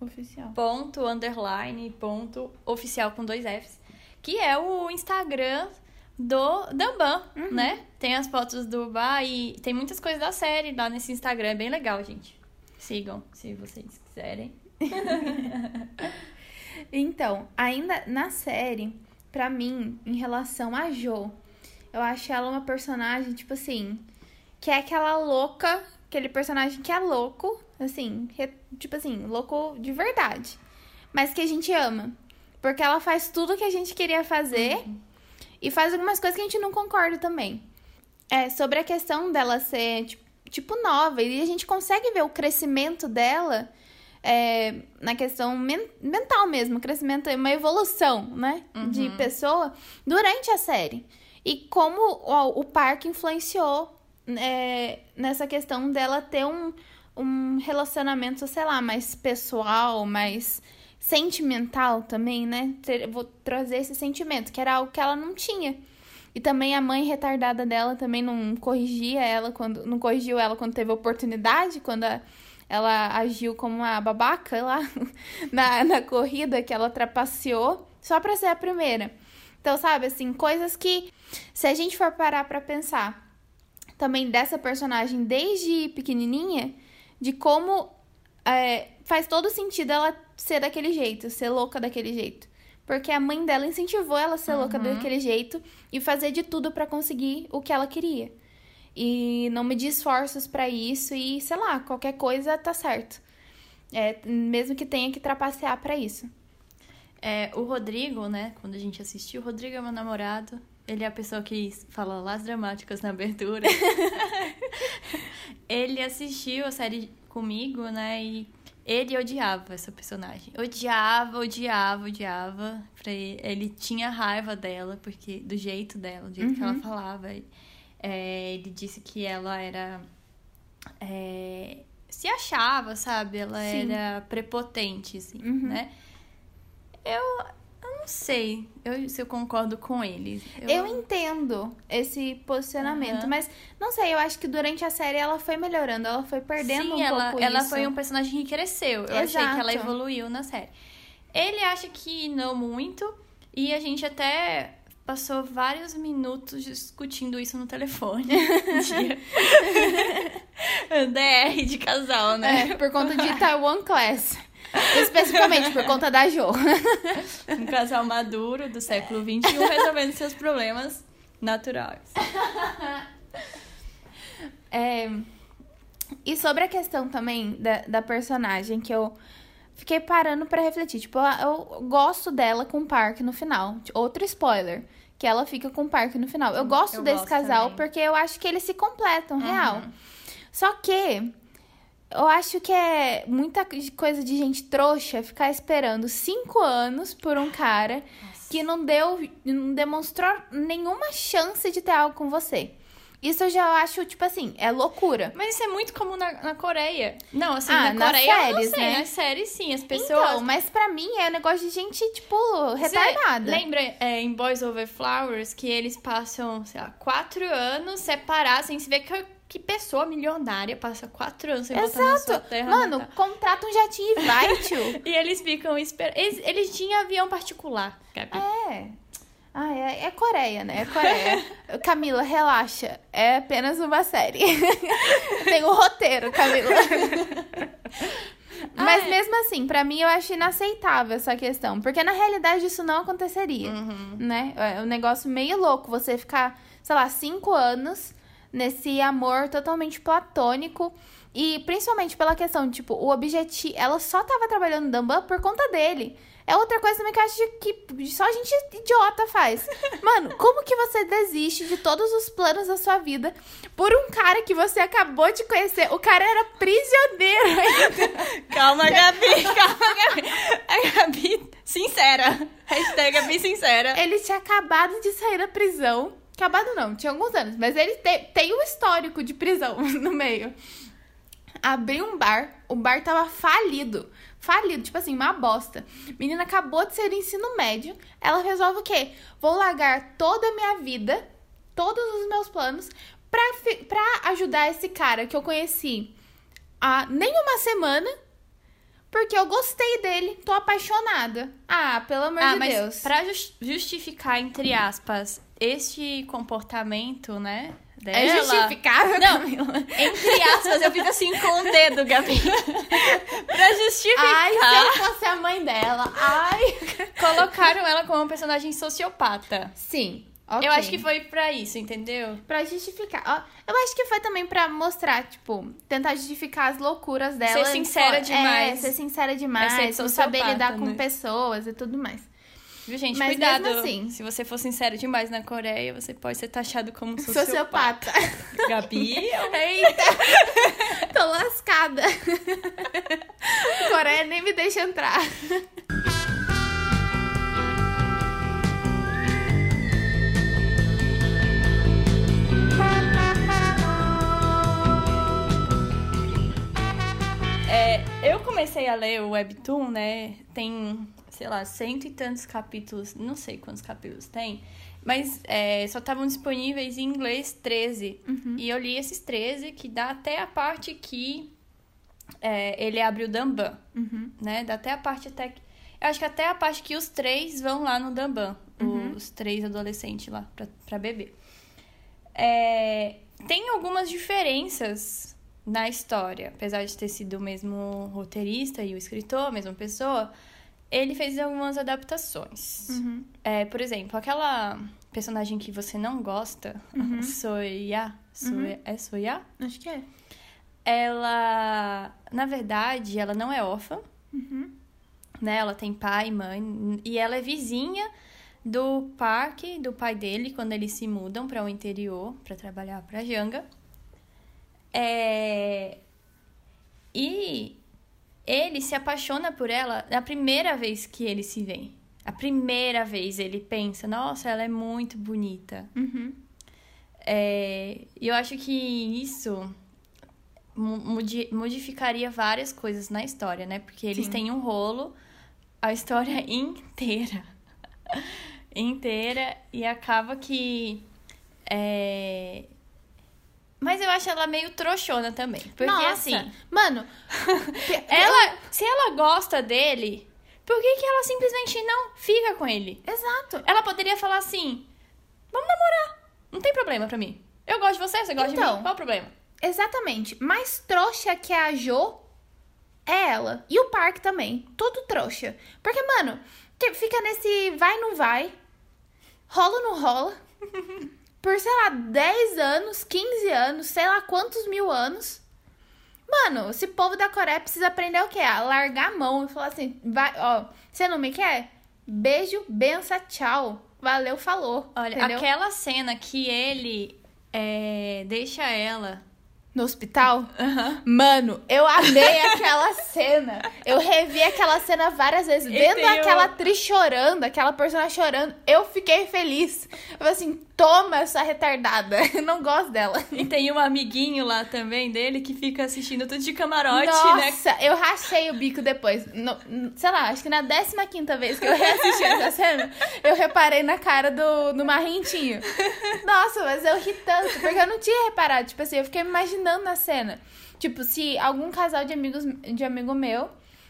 oficial. Ponto, underline, ponto, oficial com dois Fs. Que é o Instagram do Damban, uhum. né? Tem as fotos do bar e tem muitas coisas da série lá nesse Instagram. É bem legal, gente. Sigam, se vocês quiserem. então, ainda na série, pra mim, em relação a Jo, eu acho ela uma personagem, tipo assim, que é aquela louca, aquele personagem que é louco, assim, tipo assim, louco de verdade. Mas que a gente ama. Porque ela faz tudo que a gente queria fazer uhum. e faz algumas coisas que a gente não concorda também. É, sobre a questão dela ser, tipo, tipo nova, e a gente consegue ver o crescimento dela é, na questão men mental mesmo, crescimento, uma evolução, né, uhum. de pessoa durante a série. E como o, o parque influenciou é, nessa questão dela ter um, um relacionamento, sei lá, mais pessoal, mais sentimental também, né? Vou trazer esse sentimento, que era algo que ela não tinha. E também a mãe retardada dela também não corrigia ela quando. Não corrigiu ela quando teve oportunidade, quando a, ela agiu como uma babaca lá na, na corrida que ela trapaceou, só pra ser a primeira. Então, sabe, assim, coisas que, se a gente for parar pra pensar, também dessa personagem desde pequenininha, de como é, faz todo sentido ela ser daquele jeito, ser louca daquele jeito. Porque a mãe dela incentivou ela a ser uhum. louca daquele jeito e fazer de tudo para conseguir o que ela queria. E não medir esforços para isso e, sei lá, qualquer coisa tá certo. É, mesmo que tenha que trapacear para isso. É, o Rodrigo, né, quando a gente assistiu, o Rodrigo é meu namorado. Ele é a pessoa que fala las dramáticas na abertura. ele assistiu a série comigo, né? E ele odiava essa personagem. Odiava, odiava, odiava. Ele, ele tinha raiva dela, porque do jeito dela, do jeito uhum. que ela uhum. falava. É, ele disse que ela era. É, se achava, sabe? Ela Sim. era prepotente, assim, uhum. né? Eu, não sei eu, se eu concordo com ele. Eu, eu entendo esse posicionamento, uhum. mas não sei, eu acho que durante a série ela foi melhorando, ela foi perdendo Sim, um ela, pouco ela isso. foi um personagem que cresceu. Eu Exato. achei que ela evoluiu na série. Ele acha que não muito, e a gente até passou vários minutos discutindo isso no telefone. DR de casal, né? É, por conta de Taiwan Class. Especificamente por conta da Jo. Um casal maduro do século XXI resolvendo seus problemas naturais. É, e sobre a questão também da, da personagem, que eu fiquei parando para refletir. Tipo, eu, eu, gosto dela com o Park no final. Outro spoiler. Que ela fica com o Park no final. Eu gosto eu desse gosto casal também. porque eu acho que eles se completam, real. Uhum. Só que eu acho que é muita coisa de gente trouxa ficar esperando cinco anos por um cara que não deu, não demonstrou nenhuma chance de ter algo com você. Isso eu já acho, tipo assim, é loucura. Mas isso é muito comum na, na Coreia. Não, assim, Ah, na nas Coreia eu não séries, sei. né? Nas séries, sim. As pessoas... Então, mas pra mim é um negócio de gente, tipo, Você retardada. Lembra é, em Boys Over Flowers que eles passam, sei lá, quatro anos separados sem se ver que, que pessoa milionária passa quatro anos sem voltar na sua Exato. terra Mano, natal. contrata um jatinho e vai, tio. E eles ficam esperando. Eles, eles tinham avião particular, Gabi. É. Ah, é, é Coreia, né? É Coreia. Camila, relaxa. É apenas uma série. Tem um roteiro, Camila. Mas Ah, é. mesmo assim, pra mim eu acho inaceitável essa questão. Porque na realidade isso não aconteceria. Uhum. Né? É um negócio meio louco você ficar, sei lá, cinco anos nesse amor totalmente platônico. E principalmente pela questão, tipo, o objetivo. Ela só tava trabalhando no Dumban por conta dele. É outra coisa também que eu acho que só gente idiota faz. Mano, como que você desiste de todos os planos da sua vida por um cara que você acabou de conhecer? O cara era prisioneiro ainda. Calma, Gabi, calma, Gabi. A Gabi, sincera. Hashtag Gabi sincera. Ele tinha acabado de sair da prisão. Acabado não, tinha alguns anos. Mas ele te- tem um histórico de prisão no meio. Abriu um bar, o bar tava falido. Falido, tipo assim, uma bosta. Menina acabou de sair do ensino médio. Ela resolve o quê? Vou largar toda a minha vida, todos os meus planos, pra, pra ajudar esse cara que eu conheci há nem uma semana. Porque eu gostei dele, tô apaixonada. Ah, pelo amor Ah, de mas Deus. pra jus- justificar, entre aspas, este comportamento, né? Dela, É justificável, Não. Camila? Entre aspas, eu fico assim com o dedo, Gabi. pra justificar, Ai, se eu fosse a mãe dela. Ai. colocaram ela como uma personagem sociopata. Sim. ok. Eu acho que foi pra isso, entendeu? Pra justificar. Eu acho que foi também pra mostrar, tipo, tentar justificar as loucuras dela. Ser sincera É, demais. ser sincera demais. É ser não saber lidar com né? pessoas e tudo mais. Viu, gente? Mas Cuidado. mesmo assim- Se você for sincero demais na Coreia, você pode ser taxado como um sociopata. Sociopata. Gabi, Eita! Tô lascada. Coreia nem me deixa entrar. É, eu comecei a ler o Webtoon, né? Tem, sei lá, cento e tantos capítulos, não sei quantos capítulos tem, mas é, só estavam disponíveis em inglês 13. E eu li esses 13, que dá até a parte que é, ele abre o Damban, né? Dá até a parte até que. Eu acho que até a parte que os três vão lá no Damban, os três adolescentes lá pra, pra beber. É, tem algumas diferenças na história, apesar de ter sido o mesmo roteirista e o escritor, a mesma pessoa, ele fez algumas adaptações. É, por exemplo, aquela personagem que você não gosta, Soya, Soya, é Soya? Acho que é. Ela, na verdade, ela não é órfã, né? Ela tem pai e mãe e ela é vizinha do parque do pai dele quando eles se mudam para o interior para trabalhar para Janga. É... E ele se apaixona por ela na primeira vez que eles se veem. A primeira vez ele pensa, nossa, ela é muito bonita. Uhum. É, E eu acho que isso modi- modificaria várias coisas na história, né? Porque eles Sim. têm um rolo a história inteira. inteira. E acaba que. é, Mas eu acho ela meio trouxona também. Porque Nossa, assim, Mano, ela, se ela gosta dele, por que, que ela simplesmente não fica com ele? Exato. Ela poderia falar assim: vamos namorar. Não tem problema pra mim. Eu gosto de você, você gosta de Então. mim. Qual o problema? Exatamente. Mais trouxa que a Jo é ela. E o Park também. Tudo trouxa. Porque, mano, que fica nesse vai, não vai. Rola, não rola. Por, sei lá, 10 anos, 15 anos, sei lá quantos mil anos. Mano, esse povo da Coreia precisa aprender o quê? A largar a mão e falar assim, vai, ó, você não me quer? Beijo, benção, tchau. valeu, falou. Olha, entendeu? aquela cena que ele é, deixa ela. No hospital? Mano, eu amei aquela cena. Eu revi aquela cena várias vezes. E Vendo aquela atriz chorando, aquela personagem chorando, eu fiquei feliz. Eu falei assim, toma essa retardada. Eu não gosto dela. E tem um amiguinho lá também dele que fica assistindo tudo de camarote, né? Nossa, eu rachei o bico depois. No- sei lá, acho que na 15 vez que eu reassisti essa cena, eu reparei na cara do, do Marrentinho. Nossa, mas eu ri tanto, porque eu não tinha reparado. Tipo assim, eu fiquei me imaginando na cena. Tipo, se algum casal de amigos de amigo meu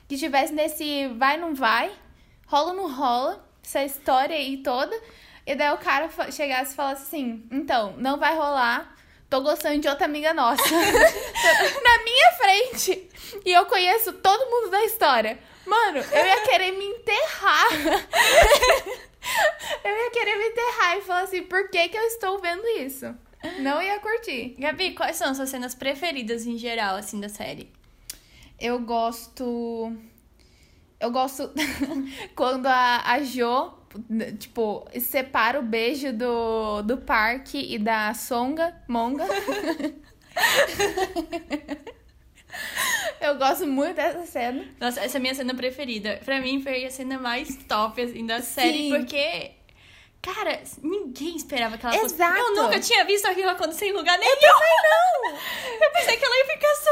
que estivesse nesse vai, não vai, rola, não rola, essa história aí toda, e daí o cara chegasse e falasse assim: então, não vai rolar. Tô gostando de outra amiga nossa. Na minha frente. E eu conheço todo mundo da história. Mano, eu ia querer me enterrar. eu ia querer me enterrar e falar assim, por que que eu estou vendo isso? Não ia curtir. Gabi, quais são suas cenas preferidas em geral, assim, da série? Eu gosto. Eu gosto quando a, a Jo, tipo, separa o beijo do, do parque e da Songa, Monga. Eu gosto muito dessa cena. Nossa, essa é a minha cena preferida. Pra mim foi a cena mais top, assim, da série, Sim. porque... Cara, ninguém esperava que ela fosse... Exato. Eu nunca tinha visto aquilo acontecer em lugar nenhum. Eu também não! Eu pensei que ela ia ficar só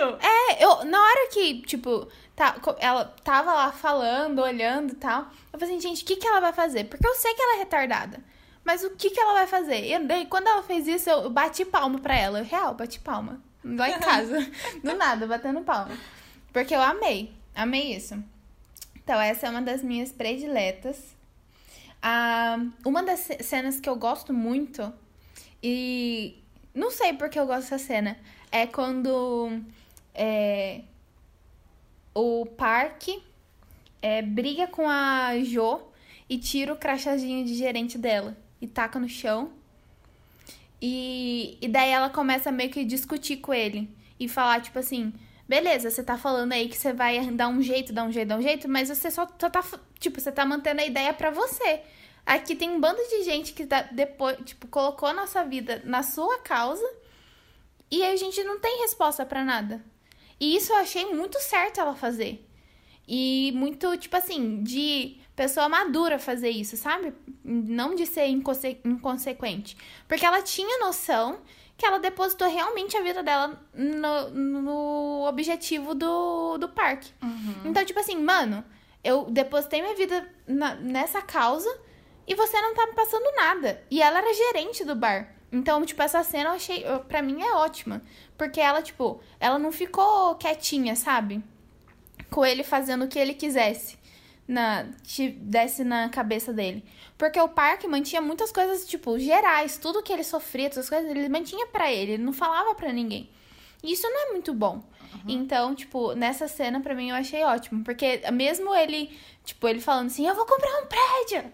olhando. É, eu, na hora que, tipo, tá, ela tava lá falando, olhando e tal, eu falei assim, gente, o que, que ela vai fazer? Porque eu sei que ela é retardada. Mas o que, que ela vai fazer? E daí, quando ela fez isso, eu bati palma pra ela. Eu, real, bati palma. Lá em casa. Do nada, batendo palma. Porque eu amei. Amei isso. Então, essa é uma das minhas prediletas. Ah, uma das ce- cenas que eu gosto muito, e não sei porque eu gosto dessa cena, é quando é, o Parque é, briga com a Jo e tira o crachazinho de gerente dela e taca no chão. E, e daí ela começa meio que discutir com ele e falar, tipo assim, beleza, você tá falando aí que você vai dar um jeito, dar um jeito, dar um jeito, mas você só, só tá, tipo, você tá mantendo a ideia pra você. Aqui tem um bando de gente que tá, depois, tipo, colocou a nossa vida na sua causa e a gente não tem resposta pra nada. E isso eu achei muito certo ela fazer. E muito, tipo assim, de pessoa madura fazer isso, sabe? Não de ser inconse- inconsequente. Porque ela tinha noção que ela depositou realmente a vida dela no, no objetivo do, do parque. Então, tipo assim, mano, eu depositei minha vida na- nessa causa e você não tá me passando nada. E ela era gerente do bar. Então, tipo, essa cena eu achei, pra mim é ótima. Porque ela, tipo, ela não ficou quietinha, sabe? Com ele fazendo o que ele quisesse. Na, te desse na cabeça dele. Porque o parque mantinha muitas coisas, tipo, gerais. Tudo que ele sofria, todas as coisas, ele mantinha pra ele. Ele não falava pra ninguém. E isso não é muito bom. Então, tipo, nessa cena, pra mim, eu achei ótimo. Porque mesmo ele, tipo, ele falando assim, eu vou comprar um prédio.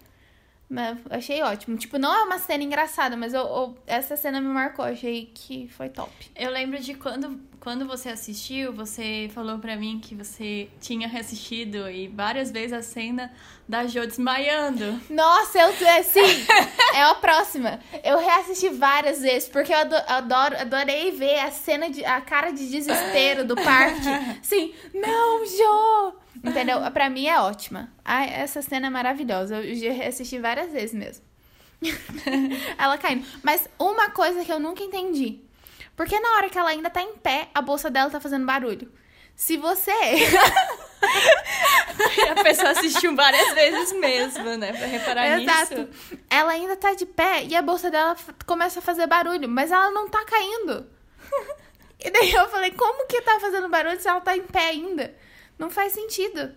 Mas achei ótimo. Tipo, não é uma cena engraçada, mas eu, eu- essa cena me marcou. Achei que foi top. Eu lembro de quando, quando você assistiu, você falou pra mim que você tinha reassistido e várias vezes a cena da Jo desmaiando. Nossa, eu sim, é a próxima. Eu reassisti várias vezes, porque eu ado- adoro, adorei ver a cena de. a cara de desespero do parque. Sim, não, Jo! Entendeu? Pra mim é ótima. Ai, essa cena é maravilhosa. Eu já reassisti várias vezes mesmo. ela caindo. Mas uma coisa que eu nunca entendi. Porque na hora que ela ainda tá em pé, a bolsa dela tá fazendo barulho. Se você. A pessoa assistiu várias vezes mesmo, né? Pra reparar Exato. nisso. Ela ainda tá de pé e a bolsa dela começa a fazer barulho, mas ela não tá caindo. E daí eu falei, como que tá fazendo barulho se ela tá em pé ainda? Não faz sentido.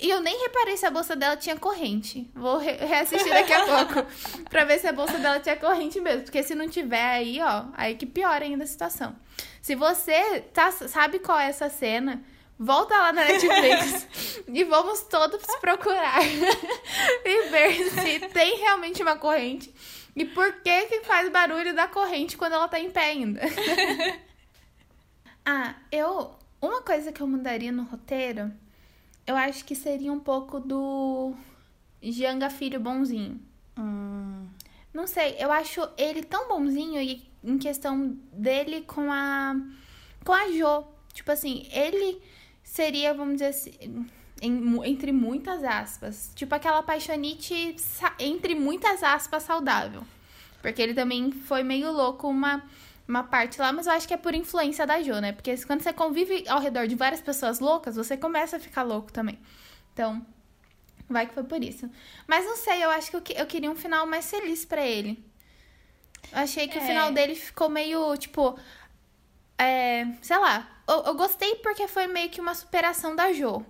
E eu nem reparei se a bolsa dela tinha corrente. Vou re- reassistir daqui a pouco pra ver se a bolsa dela tinha corrente mesmo. Porque se não tiver aí, ó, aí que piora ainda a situação. Se você tá, sabe qual é essa cena, volta lá na Netflix e vamos todos procurar e ver se tem realmente uma corrente e por que que faz barulho da corrente quando ela tá em pé ainda. ah, eu uma coisa que eu mudaria no roteiro, eu acho que seria um pouco do Janga filho bonzinho. Hum. Não sei, eu acho ele tão bonzinho e em questão dele com a com a Jo. Tipo assim, ele seria, vamos dizer assim, em- entre muitas aspas, tipo aquela paixonite entre muitas aspas saudável. Porque ele também foi meio louco uma uma parte lá, mas eu acho que é por influência da Jo, né? Porque quando você convive ao redor de várias pessoas loucas, você começa a ficar louco também. Então, vai que foi por isso. Mas não sei, eu acho que eu, eu queria um final mais feliz pra ele. Eu achei que o É. final dele ficou meio, tipo. É, sei lá. Eu, eu gostei porque foi meio que uma superação da Jo.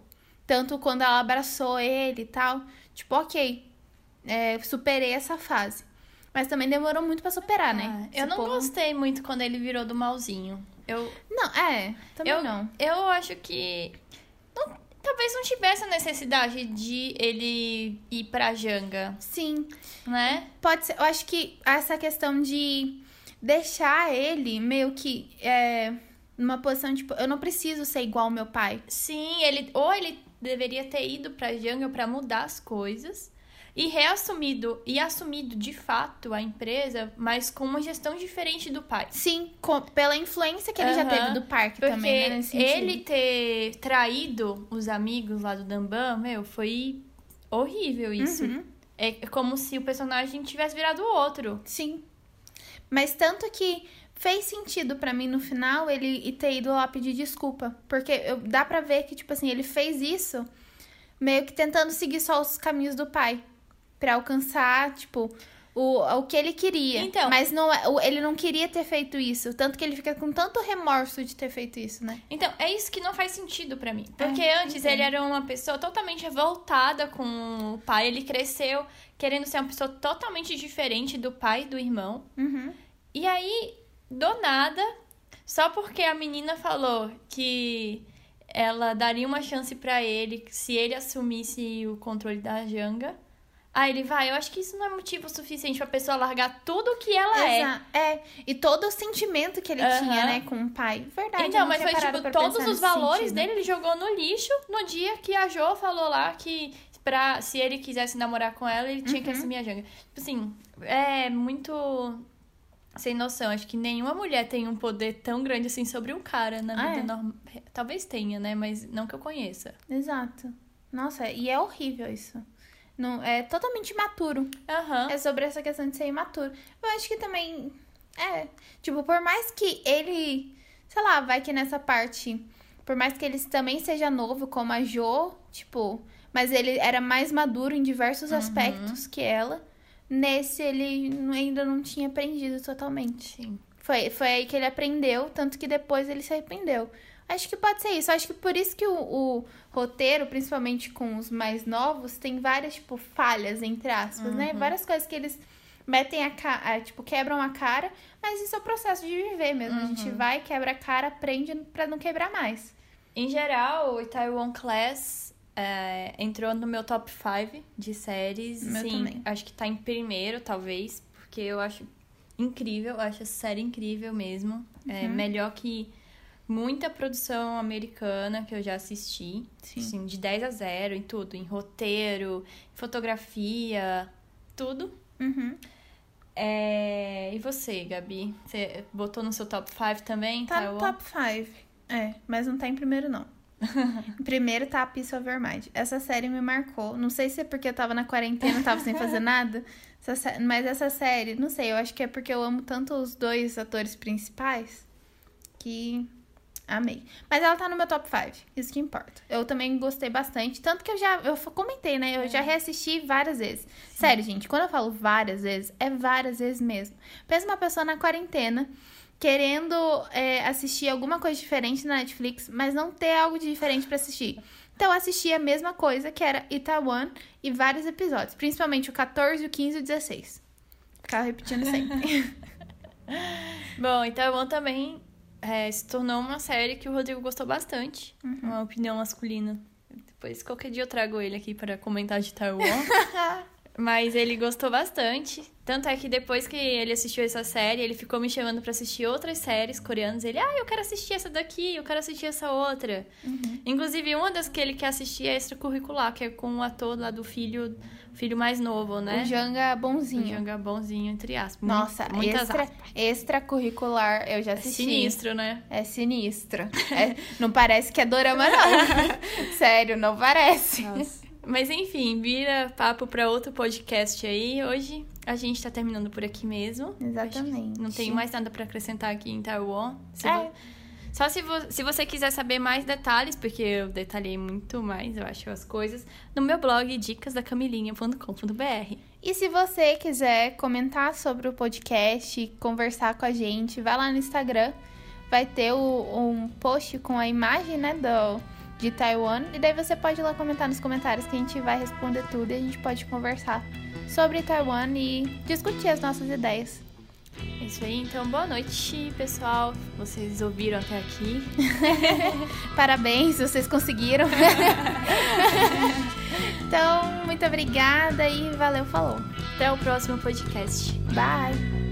Tanto quando ela abraçou ele e tal. Tipo, ok. é, superei essa fase. Mas também demorou muito pra superar, né? Ah, eu não povo- gostei muito quando ele virou do malzinho. Eu, Não, é. Também eu, não. eu acho que. não- talvez não tivesse a necessidade de ele ir pra Janga, Sim. né? Pode ser. Eu acho que essa questão de deixar ele meio que é, numa posição, tipo, eu não preciso ser igual ao meu pai. Sim, ele ou ele deveria ter ido pra Jungle pra mudar as coisas e reassumido e assumido de fato a empresa, mas com uma gestão diferente do pai. Sim, com- pela influência que ele já Aham, teve do parque Porque também, né? Ele ter traído os amigos lá do Dambam, meu, foi horrível isso. Uhum. É como se o personagem tivesse virado o outro. Sim. Mas tanto que fez sentido pra mim no final ele ter ido lá pedir desculpa. Porque eu, dá pra ver que, tipo assim, ele fez isso meio que tentando seguir só os caminhos do pai. Pra alcançar, tipo, o, o que ele queria. Então- Mas não, é- ele não queria ter feito isso. Tanto que ele fica com tanto remorso de ter feito isso, né? Então, é isso que não faz sentido pra mim. Porque É, antes entendo. ele era uma pessoa totalmente revoltada com o pai. Ele cresceu querendo ser uma pessoa totalmente diferente do pai e do irmão. Uhum. E aí, do nada, só porque a menina falou que ela daria uma chance pra ele se ele assumisse o controle da Janga. Aí ele vai, eu acho que isso não é motivo suficiente pra pessoa largar tudo que ela é. Exa- é. E todo o sentimento que ele Aham. tinha, né, com o pai. Verdade. Então, mas foi tipo, todos os valores sentido. dele ele jogou no lixo no dia que a Jo falou lá que pra, se ele quisesse namorar com ela, ele tinha que Uhum. assumir a Janga. Tipo assim, é muito sem noção. Acho que nenhuma mulher tem um poder tão grande assim sobre um cara na Ah, vida é? normal. Talvez tenha, né? Mas não que eu conheça. Exato. Nossa, e é horrível isso. Não, é totalmente imaturo. Aham. É sobre essa questão de ser imaturo. Eu acho que também. É. Tipo, por mais que ele. Sei lá, vai que nessa parte. Por mais que ele também seja novo, como a Jo, tipo. Mas ele era mais maduro em diversos aspectos que ela. Nesse, ele ainda não tinha aprendido totalmente. Sim. Foi, foi aí que ele aprendeu, tanto que depois ele se arrependeu. Acho que pode ser isso. Acho que por isso que o, o roteiro, principalmente com os mais novos, tem várias, tipo, falhas, entre aspas, né? Várias coisas que eles metem a cara, tipo, quebram a cara, mas isso é o processo de viver mesmo. A gente vai, quebra a cara, aprende pra não quebrar mais. Em geral, o Taiwan Class é, entrou no meu top 5 de séries. Meu Sim, também. acho que tá em primeiro, talvez, porque eu acho incrível, eu acho essa série incrível mesmo. É Uhum. melhor que muita produção americana que eu já assisti. Sim. Assim, de 10 a 0 em tudo, em roteiro, fotografia, tudo. Uhum. É, E você, Gabi? Você botou no seu top 5 também? Tá no Taiwan? top 5. É, mas não tá em primeiro, não. em primeiro tá a Peace Over Mind. Essa série me marcou. Não sei se é porque eu tava na quarentena, tava sem fazer nada. Essa Mas essa série, não sei, eu acho que é porque eu amo tanto os dois atores principais que amei. Mas ela tá no meu top 5, isso que importa. Eu também gostei bastante, tanto que eu já eu comentei, né? Eu já reassisti várias vezes. Sério, gente, quando eu falo várias vezes, é várias vezes mesmo. Pensa uma pessoa na quarentena querendo é, assistir alguma coisa diferente na Netflix, mas não ter algo de diferente pra assistir. Então eu assisti a mesma coisa, que era Itaewon e vários episódios, principalmente o 14, o 15 e o 16. Ficava repetindo sempre. Bom, então também é, se tornou uma série que o Rodrigo gostou bastante. Uma opinião masculina. Depois, qualquer dia eu trago ele aqui para comentar de Taiwan. Mas ele gostou bastante. Tanto é que depois que ele assistiu essa série, ele ficou me chamando para assistir outras séries coreanas. Ele, ah, eu quero assistir essa daqui, eu quero assistir essa outra. Uhum. Inclusive, uma das que ele quer assistir é extracurricular, que é com o ator lá do filho, filho mais novo, né? O Janga Bonzinho. O Janga Bonzinho, entre aspas. Nossa, extra, extracurricular, eu já é assisti. É sinistro, né? É sinistro. É, não parece que é dorama, não. Sério, não parece. Nossa. Mas enfim, vira papo para outro podcast aí. Hoje a gente tá terminando por aqui mesmo. Exatamente. Não tenho mais nada para acrescentar aqui em Taiwan. Se é. vo... Só se, vo... se você quiser saber mais detalhes, porque eu detalhei muito mais, eu acho, as coisas, no meu blog dicasdacamilinha.com.br. E se você quiser comentar sobre o podcast, conversar com a gente, vai lá no Instagram. Vai ter o, um post com a imagem, né, do de Taiwan. E daí você pode ir lá comentar nos comentários que a gente vai responder tudo e a gente pode conversar sobre Taiwan e discutir as nossas ideias. É isso aí, então boa noite, pessoal. Vocês ouviram até aqui. Parabéns, vocês conseguiram. então, muito obrigada e valeu, falou. Até o próximo podcast. Bye!